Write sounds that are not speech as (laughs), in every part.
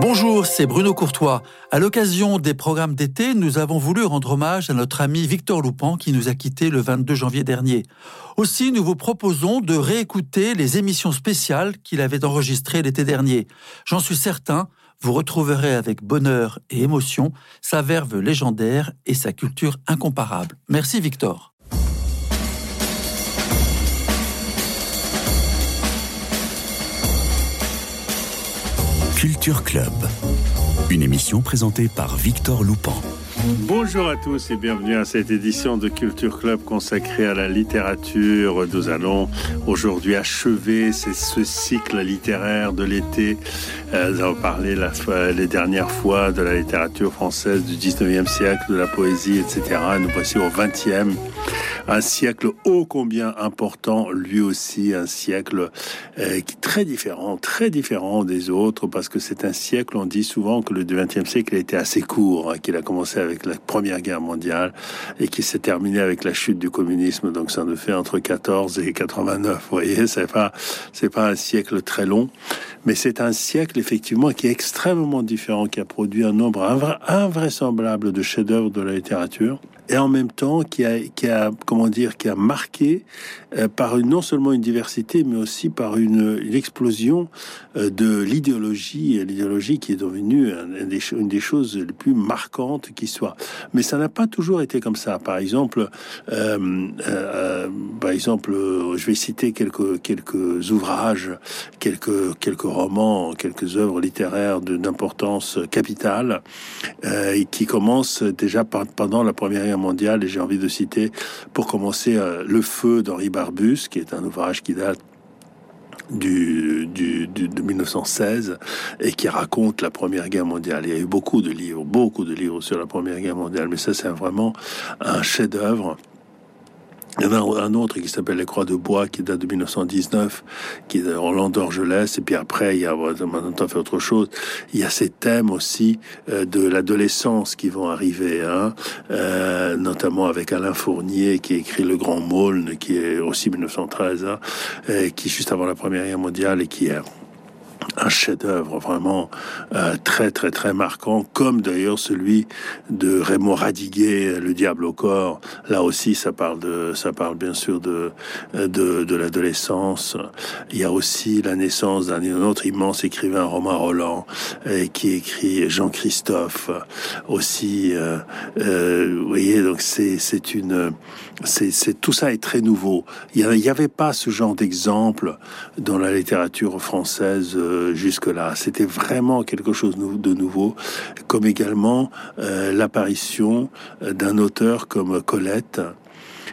Bonjour, c'est Bruno Courtois. À l'occasion des programmes d'été, nous avons voulu rendre hommage à notre ami Victor Loupan qui nous a quittés le 22 janvier dernier. Aussi, nous vous proposons de réécouter les émissions spéciales qu'il avait enregistrées l'été dernier. J'en suis certain, vous retrouverez avec bonheur et émotion sa verve légendaire et sa culture incomparable. Merci Victor. Culture Club, une émission présentée par Victor Loupan. Bonjour à tous et bienvenue à cette édition de Culture Club consacrée à la littérature. Nous allons aujourd'hui achever ce cycle littéraire de l'été. Euh, nous avons parlé la, les dernières fois de la littérature française du 19e siècle, de la poésie, etc. Nous voici au 20e un siècle ô combien important, lui aussi un siècle euh, qui très différent, très différent des autres, parce que c'est un siècle, on dit souvent que le XXe siècle a été assez court, hein, qu'il a commencé avec la Première Guerre mondiale et qui s'est terminé avec la chute du communisme, donc ça nous fait entre 14 et 89, vous voyez, (laughs) c'est pas, c'est pas un siècle très long, mais c'est un siècle effectivement qui est extrêmement différent, qui a produit un nombre invraisemblable de chefs-d'œuvre de la littérature et en même temps qui a, qui a comment dire, qui a marqué euh, par une, non seulement une diversité, mais aussi par une, explosion euh, de l'idéologie, l'idéologie qui est devenue une des, choses les plus marquantes qui soit. Mais ça n'a pas toujours été comme ça. Par exemple, euh par exemple, je vais citer quelques quelques ouvrages, quelques quelques romans, quelques œuvres littéraires d'importance capitale, qui commencent déjà pendant la Première Mondiale. Et j'ai envie de citer, pour commencer, Le Feu d'Henri Barbus, qui est un ouvrage qui date du, du, du, de 1916 et qui raconte la Première Guerre mondiale. Il y a eu beaucoup de livres, beaucoup de livres sur la Première Guerre mondiale, mais ça c'est vraiment un chef-d'œuvre il y en a un autre qui s'appelle Les Croix de Bois, qui date de 1919, qui est Roland d'Orgelès. Et puis après, il y a, maintenant fait autre chose. Il y a ces thèmes aussi euh, de l'adolescence qui vont arriver, hein, euh, notamment avec Alain Fournier qui écrit Le Grand Maulne, qui est aussi 1913, hein, qui juste avant la Première Guerre mondiale et qui est un chef-d'œuvre vraiment euh, très très très marquant, comme d'ailleurs celui de Raymond Radiguet, Le Diable au corps. Là aussi, ça parle de, ça parle bien sûr de de, l'adolescence. Il y a aussi la naissance d'un autre immense écrivain, Romain Roland, et qui écrit Jean-Christophe aussi. Euh, euh, vous voyez, donc c'est c'est une, c'est tout ça est très nouveau. Il n'y avait pas ce genre d'exemple dans la littérature française jusque-là. C'était vraiment quelque chose de nouveau, comme également euh, l'apparition euh, d'un auteur comme Colette.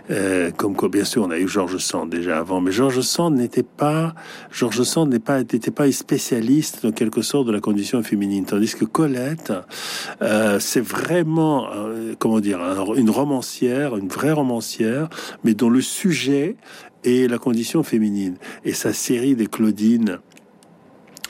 Euh, comme quoi, bien sûr, on a eu Georges Sand déjà avant, mais Georges Sand n'était pas, Georges Sand n'était pas spécialiste en quelque sorte de la condition féminine, tandis que Colette, euh, c'est vraiment, euh, comment dire, une romancière, une vraie romancière, mais dont le sujet est la condition féminine. Et sa série des Claudines,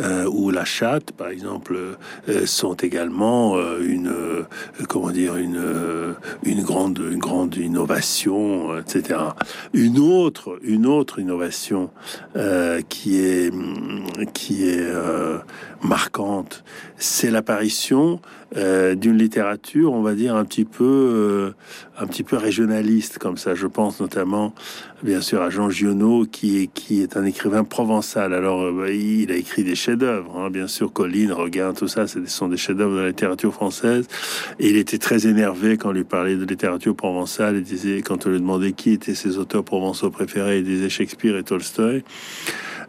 euh, ou la chatte, par exemple, euh, sont également euh, une, comment dire, une, une grande, une grande innovation, etc. Une autre, une autre innovation qui est, qui est marquante, c'est l'apparition euh, d'une littérature, on va dire un petit peu, euh, un petit peu régionaliste comme ça. Je pense notamment, bien sûr, à Jean Giono, qui est qui est un écrivain provençal. Alors, euh, il a écrit des chefs-d'œuvre, hein, bien sûr, Colline, Regain, tout ça, ce sont des chefs-d'œuvre de la littérature française. Il était très énervé quand on lui parlait de littérature provençale. Il disait, quand on lui demandait qui étaient ses auteurs provençaux préférés, il disait Shakespeare et Tolstoy.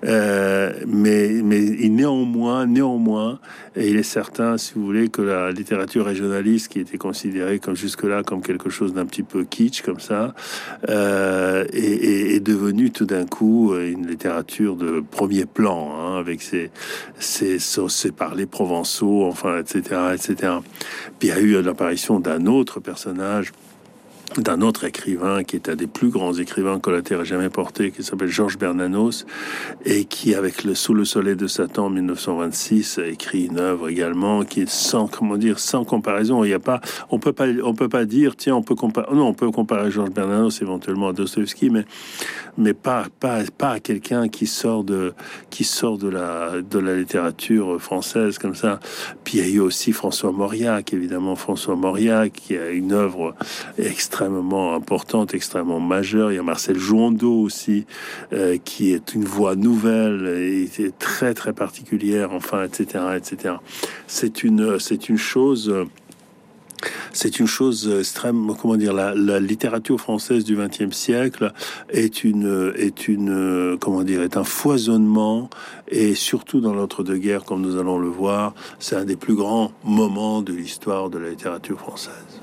Euh, mais, mais néanmoins, néanmoins, et il est certain, si vous voulez, que la littérature régionaliste, qui était considérée comme jusque-là comme quelque chose d'un petit peu kitsch, comme ça, euh, est, est, devenue tout d'un coup une littérature de premier plan, hein, avec ses, ses, ses parlers provençaux, enfin, etc., etc. Puis il y a eu l'apparition d'un autre personnage d'un autre écrivain qui est un des plus grands écrivains que la Terre ait jamais porté, qui s'appelle Georges Bernanos, et qui, avec le Sous le soleil de Satan en 1926, a écrit une œuvre également qui est sans, comment dire, sans comparaison. Il y a pas, on peut pas, on peut pas dire, tiens, on peut comparer, non, on peut comparer Georges Bernanos éventuellement à Dostoevsky, mais mais pas pas pas à quelqu'un qui sort de qui sort de la de la littérature française comme ça. Puis il y a eu aussi François Mauriac, évidemment François Mauriac qui a une œuvre extrêmement importante, extrêmement majeure. Il y a Marcel Jouandeau aussi euh, qui est une voix nouvelle et très très particulière, enfin etc etc. Une c'est une chose c'est une chose extrême. Comment dire la, littérature française du XXe siècle est une est une comment dire est un foisonnement et surtout dans l'entre-deux-guerres, comme nous allons le voir, c'est un des plus grands moments de l'histoire de la littérature française.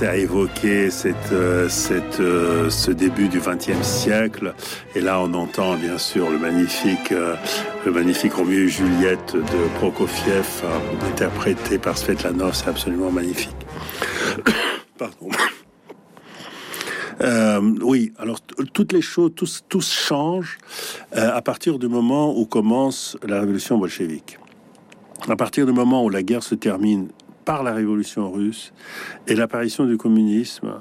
À évoquer cette, euh, cette, euh, ce début du XXe siècle. Et là, on entend bien sûr le magnifique, euh, le magnifique Roméo et Juliette de Prokofiev, interprété par Svetlanov. C'est absolument magnifique. (coughs) Pardon. oui, alors toutes les choses, tout, tout change à partir du moment où commence la révolution bolchevique. À partir du moment où la guerre se termine par la révolution russe et l'apparition du communisme.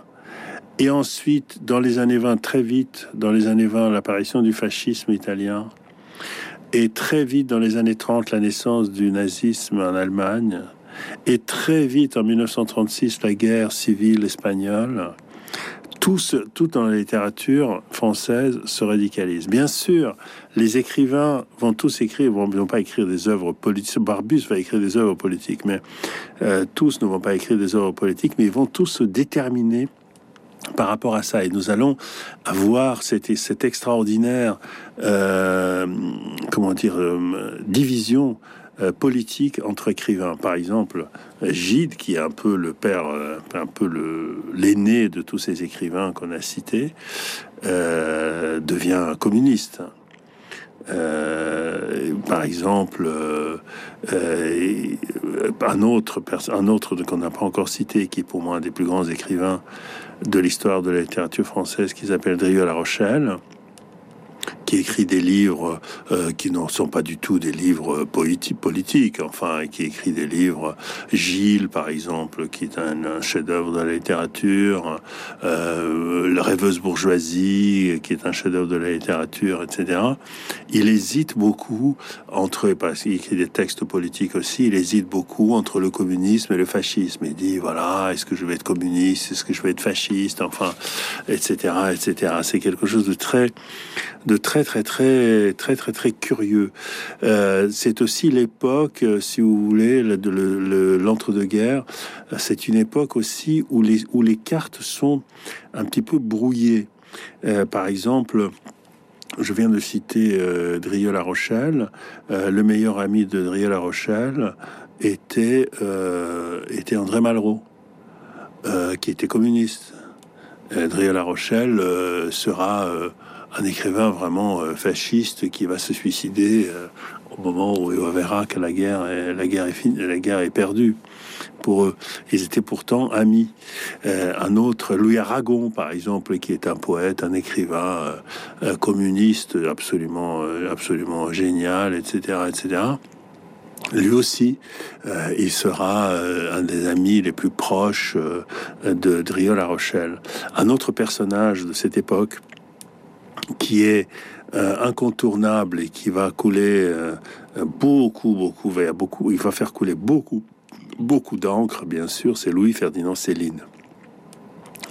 Et ensuite, dans les années 20, très vite, dans les années 20, l'apparition du fascisme italien. Et très vite, dans les années 30, la naissance du nazisme en Allemagne. Et très vite, en 1936, la guerre civile espagnole tout, tout dans la littérature française se radicalise. Bien sûr, les écrivains vont tous écrire, vont, vont pas écrire des œuvres politiques. Barbus va écrire des œuvres politiques, mais euh, tous ne vont pas écrire des œuvres politiques, mais ils vont tous se déterminer par rapport à ça. Et nous allons avoir cette, extraordinaire, euh, comment dire, euh, division politique entre écrivains. Par exemple, Gide, qui est un peu le père, euh, un peu l'aîné de tous ces écrivains qu'on a cités, euh, devient communiste. par exemple, un autre, un autre qu'on n'a pas encore cité, qui est pour moi un des plus grands écrivains de l'histoire de la littérature française, qui s'appelle Drieux La Rochelle, qui écrit des livres euh, qui ne sont pas du tout des livres politiques, enfin, qui écrit des livres, Gilles par exemple, qui est un, chef-d'œuvre de la littérature, euh, La rêveuse bourgeoisie, qui est un chef-d'œuvre de la littérature, etc. Il hésite beaucoup entre, parce qu'il écrit des textes politiques aussi, il hésite beaucoup entre le communisme et le fascisme. Il dit, voilà, est-ce que je vais être communiste, est-ce que je vais être fasciste, enfin, etc., etc. C'est quelque chose de très, de très, très, très, très, très, très curieux. Euh, c'est aussi l'époque, euh, si vous voulez, l'entre-deux-guerres. C'est une époque aussi où les, où les cartes sont un petit peu brouillées. Euh, par exemple, je viens de citer euh, Drieux-La Rochelle. le meilleur ami de Drieux-La Rochelle était, était André Malraux, qui était communiste. Drieux-La Rochelle sera un écrivain vraiment euh, fasciste qui va se suicider euh, au moment où il verra que la guerre est, la guerre est finie, la guerre est perdue. Pour eux, ils étaient pourtant amis. Euh, un autre, Louis Aragon, par exemple, qui est un poète, un écrivain communiste absolument, absolument génial, etc., etc. Lui aussi, il sera un des amis les plus proches de Drieux-La Rochelle. Un autre personnage de cette époque, qui est euh, incontournable et qui va couler euh, beaucoup, beaucoup, beaucoup, il va faire couler beaucoup, beaucoup d'encre, bien sûr, c'est Louis Ferdinand Céline.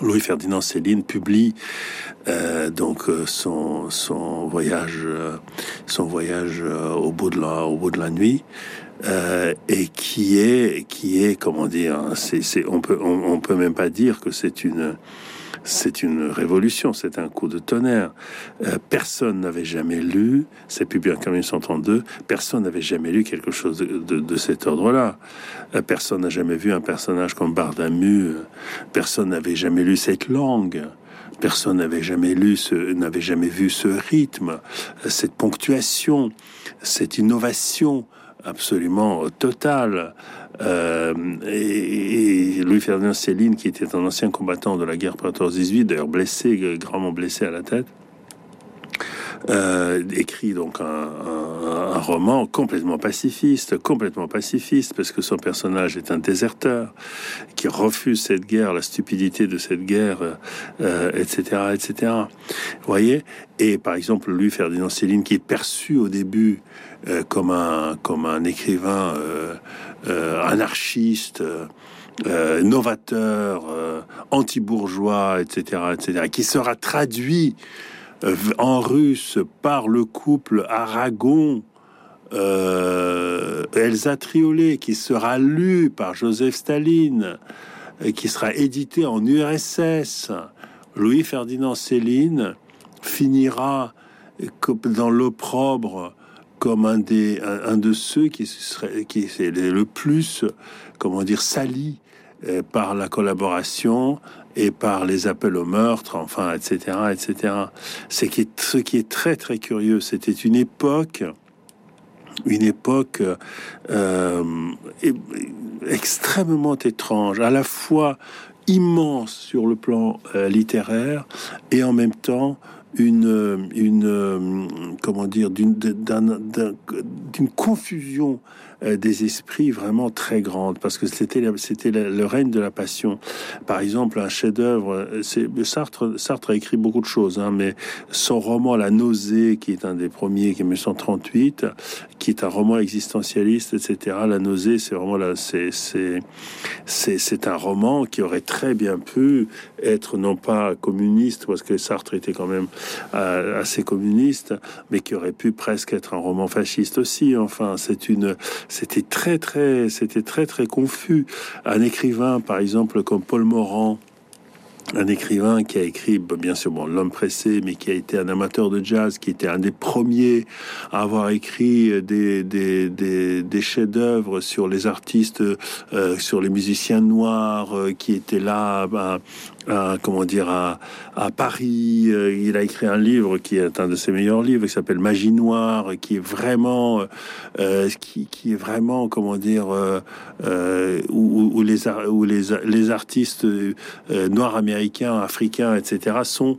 Louis Ferdinand Céline publie euh, donc son, voyage, son voyage au bout de la nuit. Et qui est, qui est, comment dire, hein, c'est, on peut, on, peut même pas dire que c'est une, c'est une révolution, c'est un coup de tonnerre. Euh, personne n'avait jamais lu, c'est publié en 1932, personne n'avait jamais lu quelque chose de, cet ordre-là. Euh, personne n'a jamais vu un personnage comme Bardamu, personne n'avait jamais lu cette langue. Personne n'avait jamais lu, n'avait jamais vu ce rythme, cette ponctuation, cette innovation absolument totale. Euh, et, Louis-Ferdinand Céline, qui était un ancien combattant de la guerre 14-18, d'ailleurs blessé, gravement blessé à la tête, euh, écrit donc un, roman complètement pacifiste, complètement pacifiste, parce que son personnage est un déserteur qui refuse cette guerre, la stupidité de cette guerre, etc., euh, etc. Vous voyez? Et par exemple, Louis Ferdinand Céline, qui est perçu au début comme un comme un écrivain euh, anarchiste, euh, novateur, euh, anti-bourgeois, etc., etc., qui sera traduit en russe par le couple Aragon. Elsa Triolet, qui sera lu par Joseph Staline, qui sera édité en URSS. Louis Ferdinand Céline finira dans l'opprobre comme un, de ceux qui, serait, est le plus, comment dire, sali euh, par la collaboration et par les appels au meurtre, enfin, etc., etc. C'est ce qui est très très curieux. C'était une époque, une époque euh, extrêmement étrange, à la fois immense sur le plan euh, littéraire et en même temps une, une comment dire, d'une confusion euh, des esprits vraiment très grande parce que c'était c'était le règne de la passion. Par exemple, un chef-d'œuvre, euh, c'est Sartre. Sartre a écrit beaucoup de choses, hein, mais son roman La nausée, qui est un des premiers, qui est 1938, qui est un roman existentialiste, etc. La nausée, c'est vraiment là, c'est c'est c'est un roman qui aurait très bien pu être non pas communiste parce que Sartre était quand même euh, assez communiste, mais qui aurait pu presque être un roman fasciste aussi. Enfin, c'est une c'était très très c'était très très confus. Un écrivain, par exemple, comme Paul Morand, un écrivain qui a écrit, bah, bien sûr, L'homme pressé, mais qui a été un amateur de jazz, qui était un des premiers à avoir écrit des chefs-d'œuvre sur les artistes, euh, sur les musiciens noirs, euh, qui étaient là bah, à, comment dire à, Paris. Euh, il a écrit un livre qui est un de ses meilleurs livres, qui s'appelle Magie noire, qui est vraiment, euh, qui, qui, est vraiment, comment dire, euh, euh où, les où les, les artistes euh, noirs américains, africains, etc. sont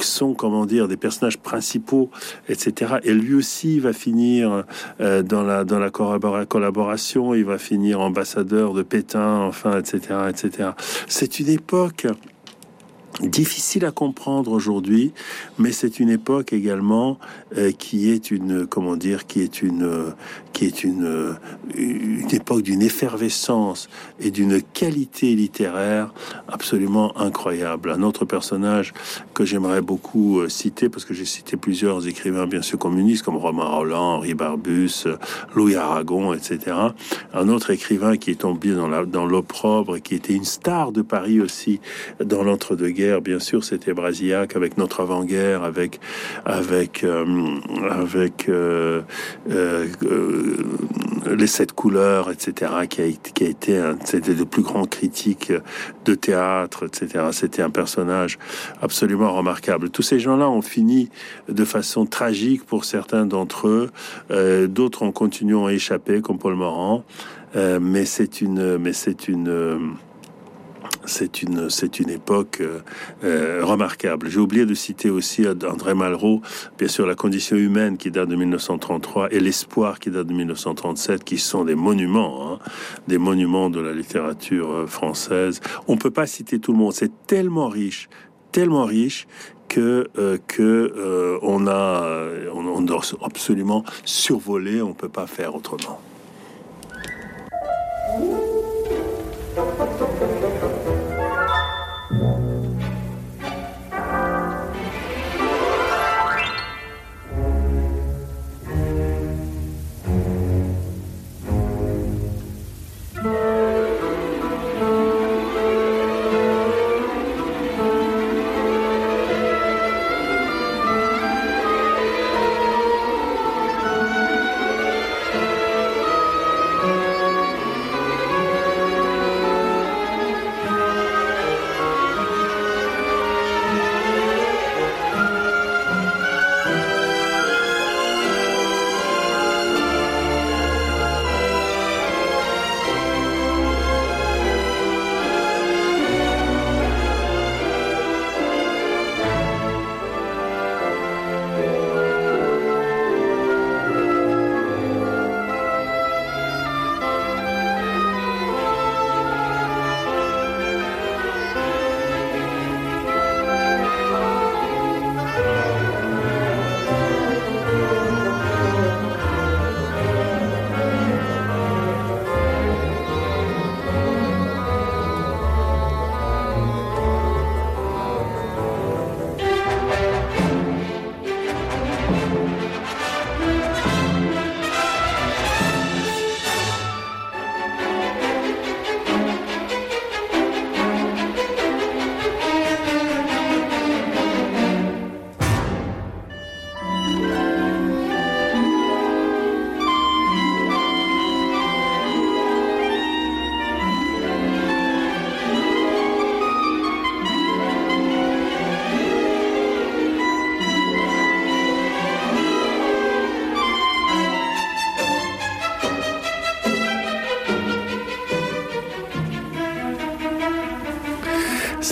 sont comment dire des personnages principaux, etc. Et lui aussi va finir dans la dans la collaboration. Il va finir ambassadeur de Pétain, enfin, etc., etc. C'est une époque difficile à comprendre aujourd'hui, mais c'est une époque également euh, qui est une comment dire qui est une qui est une une époque d'une effervescence et d'une qualité littéraire absolument incroyable. Un autre personnage que j'aimerais beaucoup euh, citer parce que j'ai cité plusieurs écrivains bien sûr communistes comme Romain Roland, Henri Barbus, Louis Aragon, etc. Un autre écrivain qui est tombé dans l'opprobre et qui était une star de Paris aussi dans l'entre-deux-guerres bien sûr, c'était Brasillac avec notre avant-guerre, avec avec euh, avec euh, euh, les sept couleurs, etc. Qui a, qui a été c'était le plus grand critique de théâtre, etc. C'était un personnage absolument remarquable. Tous ces gens-là ont fini de façon tragique pour certains d'entre eux. D'autres ont continué à échapper, comme Paul Morand. mais c'est une, mais c'est une c'est une, c'est une époque euh, euh, remarquable. J'ai oublié de citer aussi André Malraux, bien sûr, La condition humaine qui date de 1933 et L'espoir qui date de 1937, qui sont des monuments, hein, des monuments de la littérature euh, française. On peut pas citer tout le monde. C'est tellement riche, tellement riche que que on a on doit absolument survoler. On peut pas faire autrement.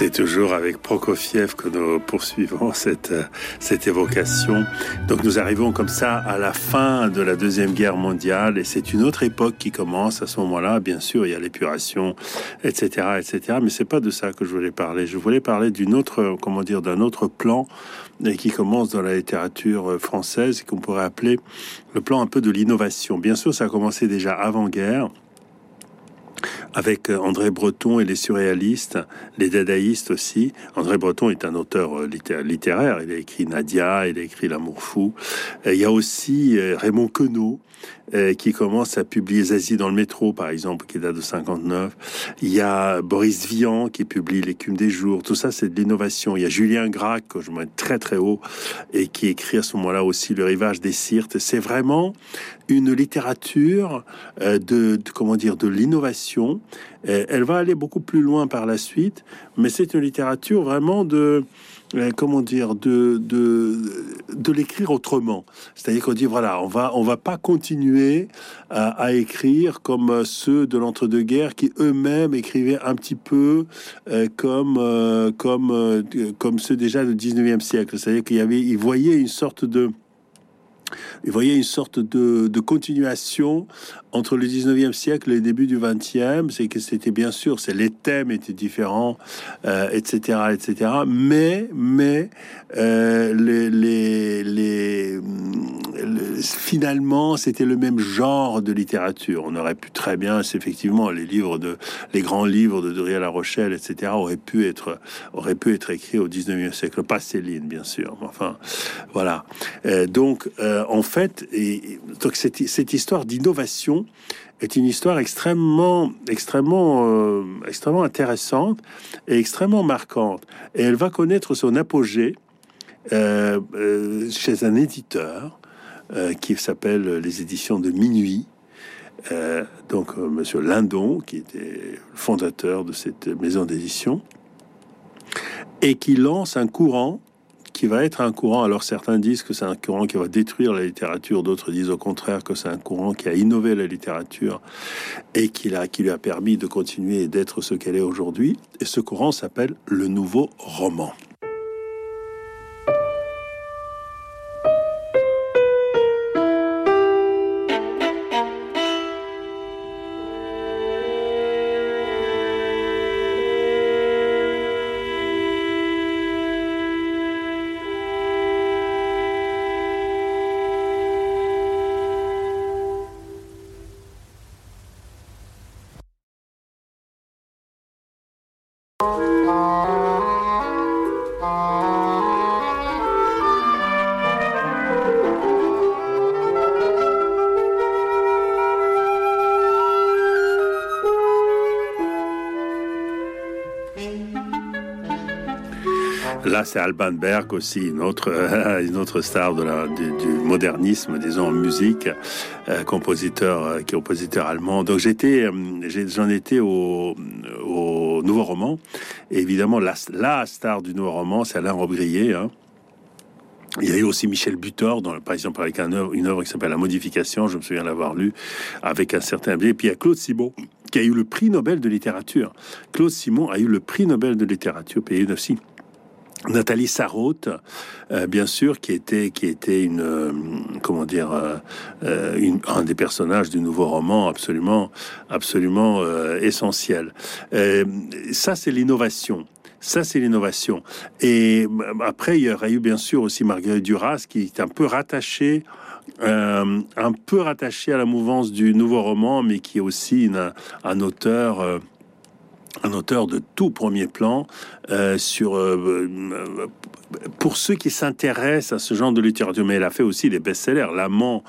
C'est toujours avec Prokofiev que nous poursuivons cette, cette évocation. Donc nous arrivons comme ça à la fin de la Deuxième Guerre mondiale et c'est une autre époque qui commence à ce moment-là. Bien sûr, il y a l'épuration, etc., etc. Mais c'est pas de ça que je voulais parler. Je voulais parler d'une autre, comment dire, d'un autre plan qui commence dans la littérature française et qu'on pourrait appeler le plan un peu de l'innovation. Bien sûr, ça a commencé déjà avant-guerre avec euh, André Breton et les surréalistes, les dadaïstes aussi. André Breton est un auteur euh, littéraire. Il a écrit Nadia, il a écrit L'amour fou. il y a aussi euh, Raymond Queneau, euh, qui commence à publier Zazie dans le métro, par exemple, qui date de 59. Il y a Boris Vian qui publie L'écume des jours. Tout ça, c'est de l'innovation. Il y a Julien Gracq, que je mets très très haut, et qui écrit à ce moment-là aussi Le rivage des Sirtes. C'est vraiment une littérature euh, de, comment dire de l'innovation. Euh, elle va aller beaucoup plus loin par la suite, mais c'est une littérature vraiment de euh, comment dire, de, de, de l'écrire autrement. C'est-à-dire qu'on dit, voilà, on va, on va pas continuer à, écrire comme ceux de l'entre-deux-guerres qui eux-mêmes écrivaient un petit peu euh, comme, euh, comme, comme ceux déjà du 19e siècle. C'est-à-dire qu'il y avait, voyaient une sorte de, vous voyez une sorte de, de, continuation entre le 19e siècle et le début du 20e. C'est que c'était bien sûr, c'est les thèmes étaient différents, euh, etc., etc. Mais, mais euh, les, les, finalement, c'était le même genre de littérature. On aurait pu très bien, effectivement, les livres de, les grands livres de Dorier La Rochelle, etc., auraient pu être, auraient pu être écrits au 19e siècle. Pas Céline, bien sûr. Enfin, voilà. Euh, donc, en fait, et, donc cette, cette histoire d'innovation est une histoire extrêmement, extrêmement, euh, extrêmement intéressante et extrêmement marquante. Et elle va connaître son apogée euh, euh, chez un éditeur qui s'appelle les éditions de Minuit. Donc, Monsieur Lindon, qui était le fondateur de cette maison d'édition, et qui lance un courant qui va être un courant. Alors certains disent que c'est un courant qui va détruire la littérature, d'autres disent au contraire que c'est un courant qui a innové la littérature et qui, lui a permis de continuer d'être ce qu'elle est aujourd'hui. Et ce courant s'appelle le nouveau roman. Là, c'est Alban Berg aussi, une autre, (laughs) une autre star du, modernisme, disons, en musique, euh, compositeur, euh, compositeur allemand. Donc j'étais, euh, j'en étais au, au nouveau roman. Évidemment, la, star du nouveau roman, c'est Alain Robbe-Grillet. Hein. Il y a eu aussi Michel Butor, dans, par exemple, avec un œuvre, une œuvre qui s'appelle La Modification, je me souviens l'avoir lu, avec un certain Et puis il y a Claude Simon, qui a eu le prix Nobel de littérature. Claude Simon a eu le prix Nobel de littérature, payé aussi. Nathalie Sarraute, euh, bien sûr, qui était qui était une euh, comment dire euh, un des personnages du nouveau roman absolument absolument essentiel. Ça, c'est l'innovation. Ça, c'est l'innovation. Et après, il y aurait eu bien sûr aussi Marguerite Duras, qui est un peu rattachée un peu rattaché à la mouvance du nouveau roman, mais qui est aussi un auteur. Un auteur de tout premier plan euh, sur euh, pour ceux qui s'intéressent à ce genre de littérature, mais elle a fait aussi des best-sellers. L'amant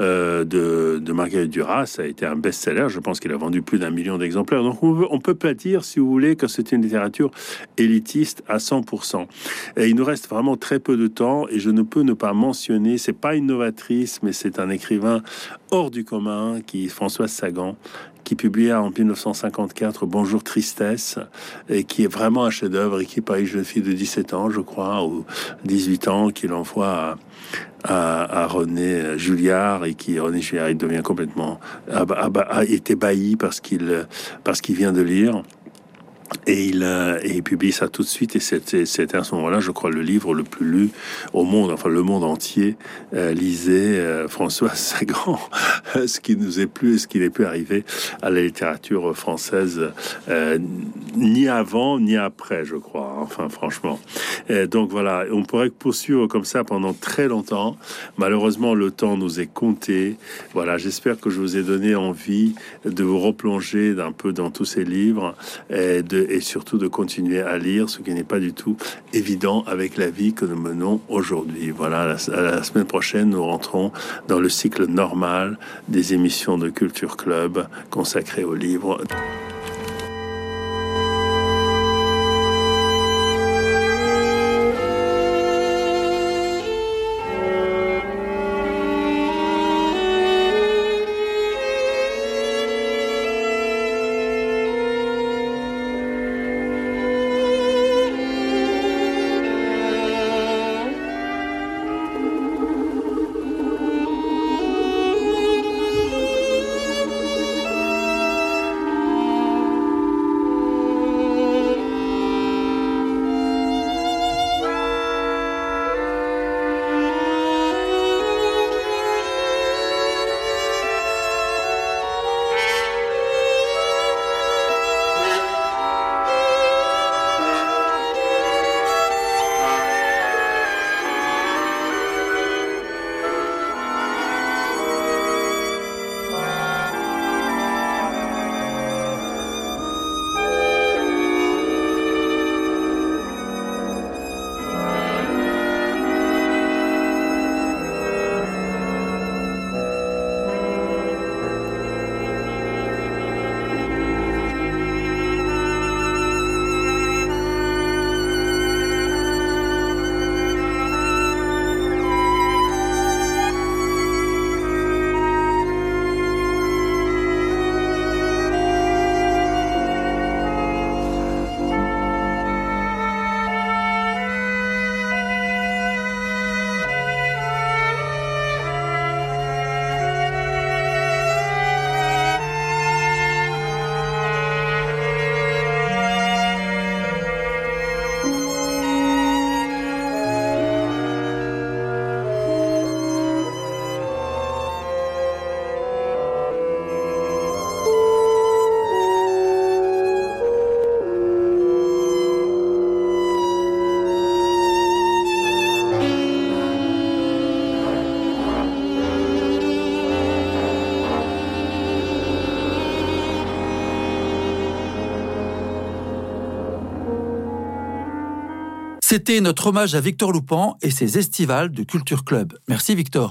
euh, de, de Marguerite Duras a été un best-seller. Je pense qu'il a vendu plus d'un million d'exemplaires. Donc on, veut, on peut pas dire, si vous voulez, que c'est une littérature élitiste à 100%. Et il nous reste vraiment très peu de temps et je ne peux ne pas mentionner. C'est pas une novatrice, mais c'est un écrivain hors du commun qui Françoise Sagan qui publia en 1954 Bonjour Tristesse, et qui est vraiment un chef-d'œuvre, écrit par une jeune fille de 17 ans, je crois, ou 18 ans, qu'il envoie à, René Julliard, et qui, René Julliard, devient complètement, a, a, a été bailli parce qu'il, parce qu'il vient de lire. Et il, euh, et il publie ça tout de suite. Et c'était à ce moment-là, je crois, le livre le plus lu au monde, enfin le monde entier, euh, lisait euh, François (laughs) Sagan, ce qui nous est plus, ce qui n'est plus arrivé à la littérature française, euh, ni avant ni après, je crois. Enfin, franchement. donc voilà, on pourrait poursuivre comme ça pendant très longtemps. Malheureusement, le temps nous est compté. Voilà, j'espère que je vous ai donné envie de vous replonger d'un peu dans tous ces livres et, et surtout de continuer à lire, ce qui n'est pas du tout évident avec la vie que nous menons aujourd'hui. Voilà, la, la semaine prochaine, nous rentrons dans le cycle normal des émissions de Culture Club consacrées aux livres. C'était notre hommage à Victor Loupan et ses estivales de Culture Club. Merci Victor.